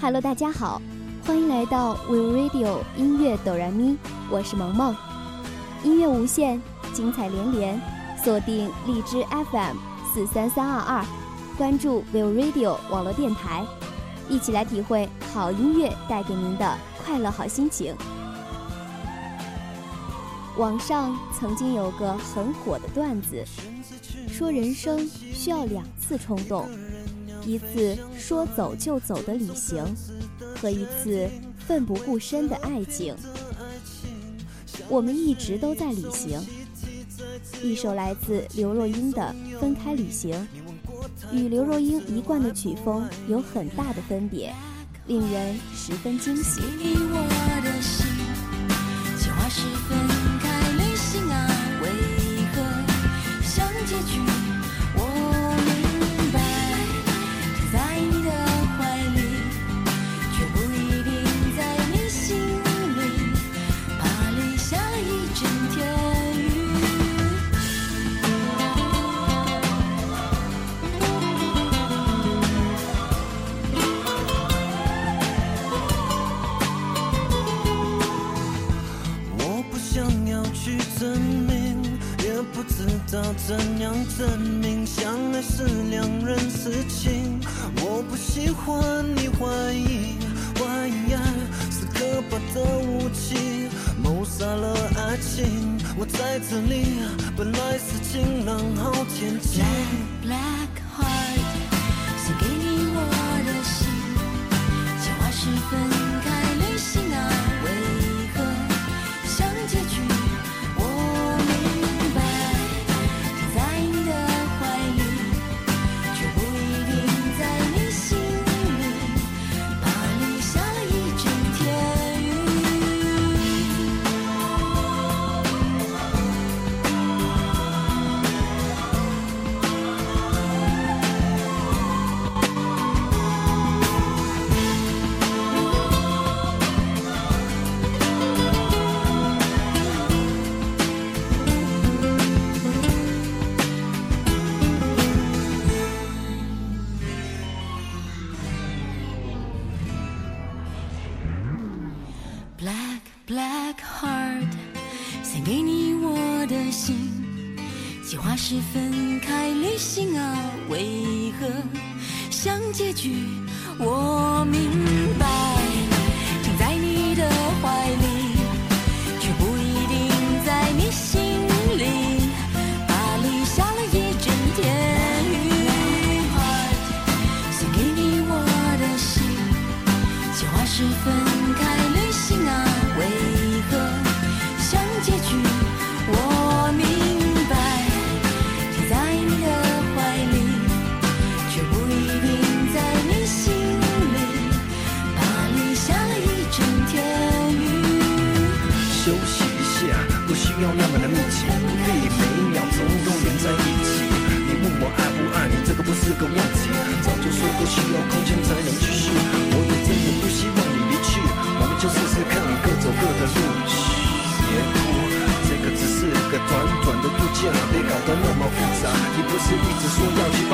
Hello，大家好，欢迎来到 We Radio 音乐哆来咪，我是萌萌。音乐无限，精彩连连，锁定荔枝 FM 四三三二二，关注 We Radio 网络电台，一起来体会好音乐带给您的快乐好心情。网上曾经有个很火的段子，说人生需要两次冲动。一次说走就走的旅行，和一次奋不顾身的爱情。我们一直都在旅行。一首来自刘若英的《分开旅行》，与刘若英一贯的曲风有很大的分别，令人十分惊喜。欢你怀疑，怀疑爱是可怕的武器，谋杀了爱情。我在这里，本来是晴朗好天气。Black heart，送给你我的心，情话十分计划是分开旅行啊，为何像结局？我明白，不是个问题。早就说过需要空间才能继续。我也真的不希望你离去，我们就试试看，各走各的路。别哭，这个只是个短短的度假，别搞得那么复杂。你不是一直说要去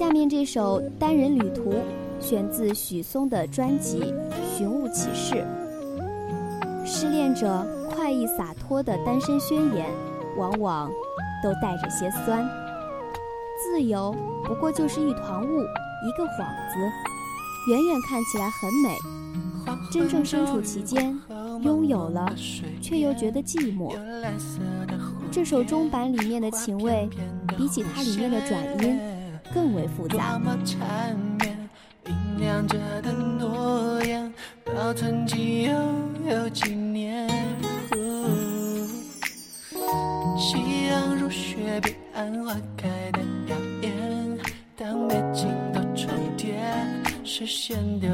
下面这首《单人旅途》选自许嵩的专辑《寻物启事》。失恋者快意洒脱的单身宣言，往往都带着些酸。自由不过就是一团雾，一个幌子，远远看起来很美，真正身处其间，拥有了，却又觉得寂寞。这首中版里面的情味，比起它里面的转音。更为复杂。酝酿着的诺言，保存几又有几年。夕阳如雪，彼岸花开的耀眼。当背景都重叠，视线丢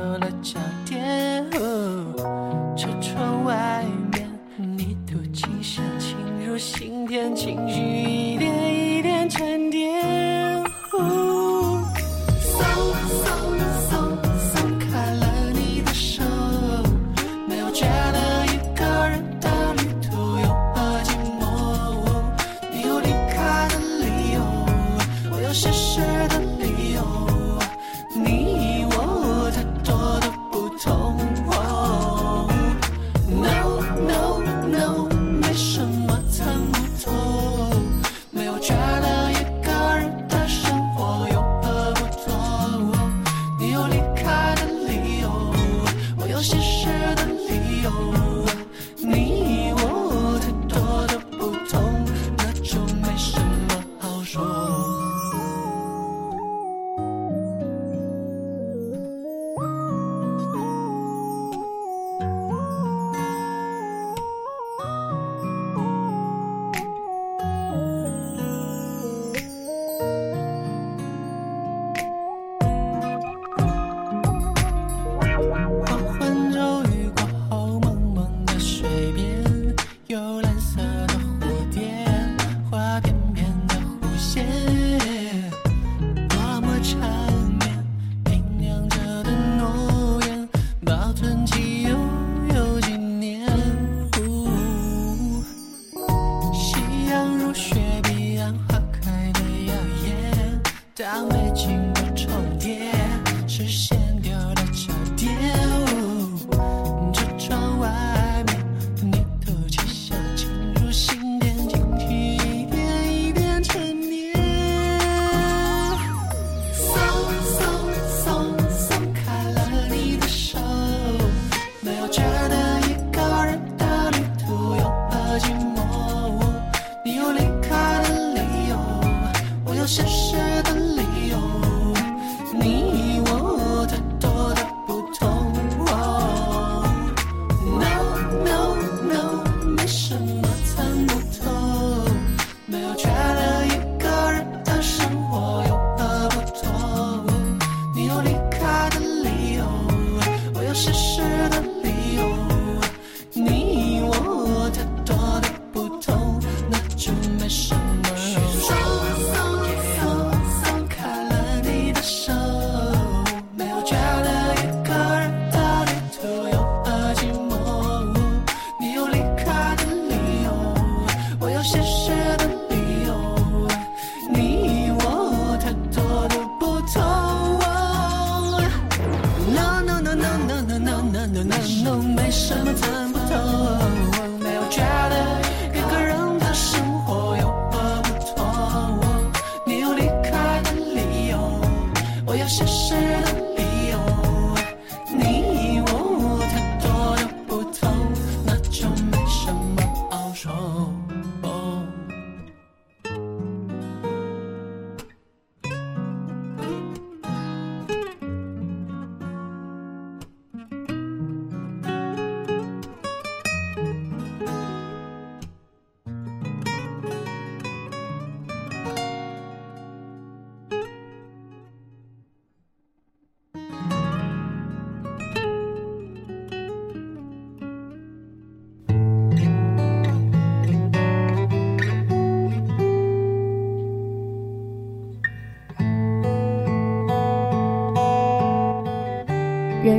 懂没什么参不透，没有绝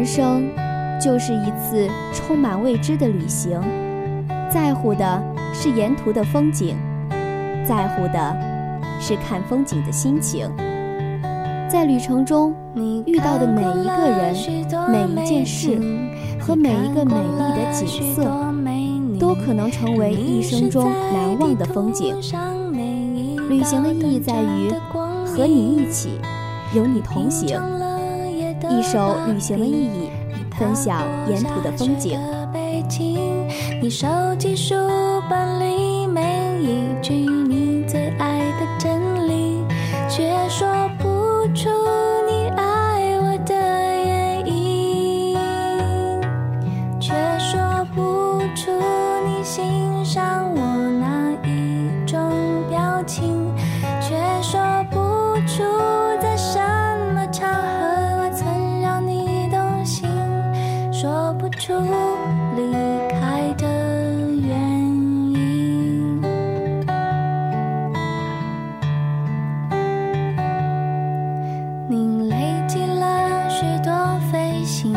生就是一次充满未知的旅行，在乎的是沿途的风景，在乎的是看风景的心情。在旅程中，你遇到的每一个人、每一件事和每一个美丽的景色，都可能成为一生中难忘的风景。旅行的意义在于和你一起，有你同行。一首旅行的意义，分享沿途的风景。你手机书离开的原因。你累积了许多飞行，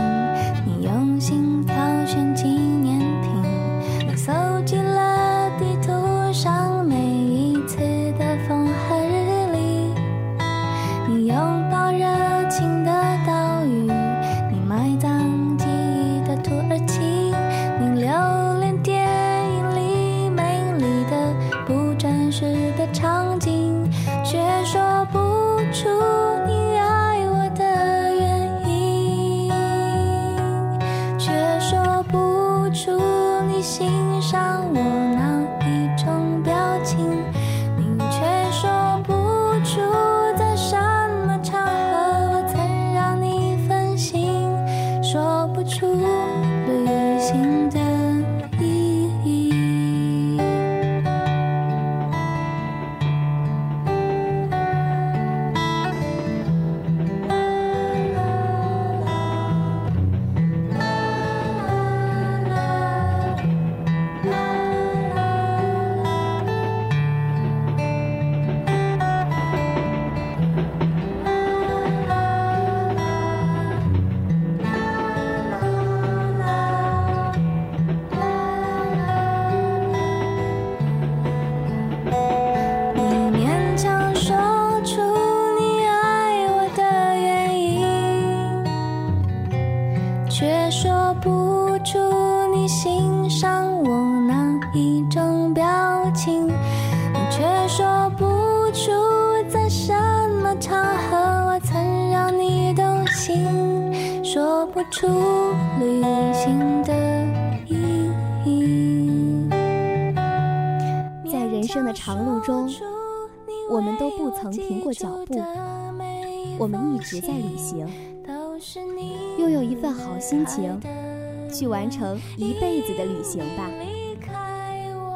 你用心挑选纪念品，你搜集了地图上每一次的风和日丽，你用。出旅行的意义。在人生的长路中，我们都不曾停过脚步，我们一直在旅行，拥有一份好心情，去完成一辈子的旅行吧。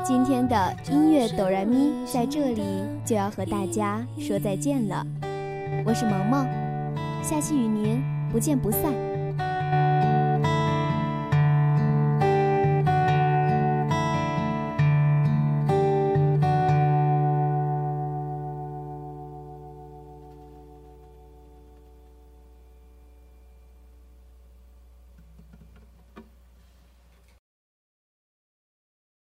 今天的音乐哆来咪在这里就要和大家说再见了，我是萌萌，下期与您不见不散。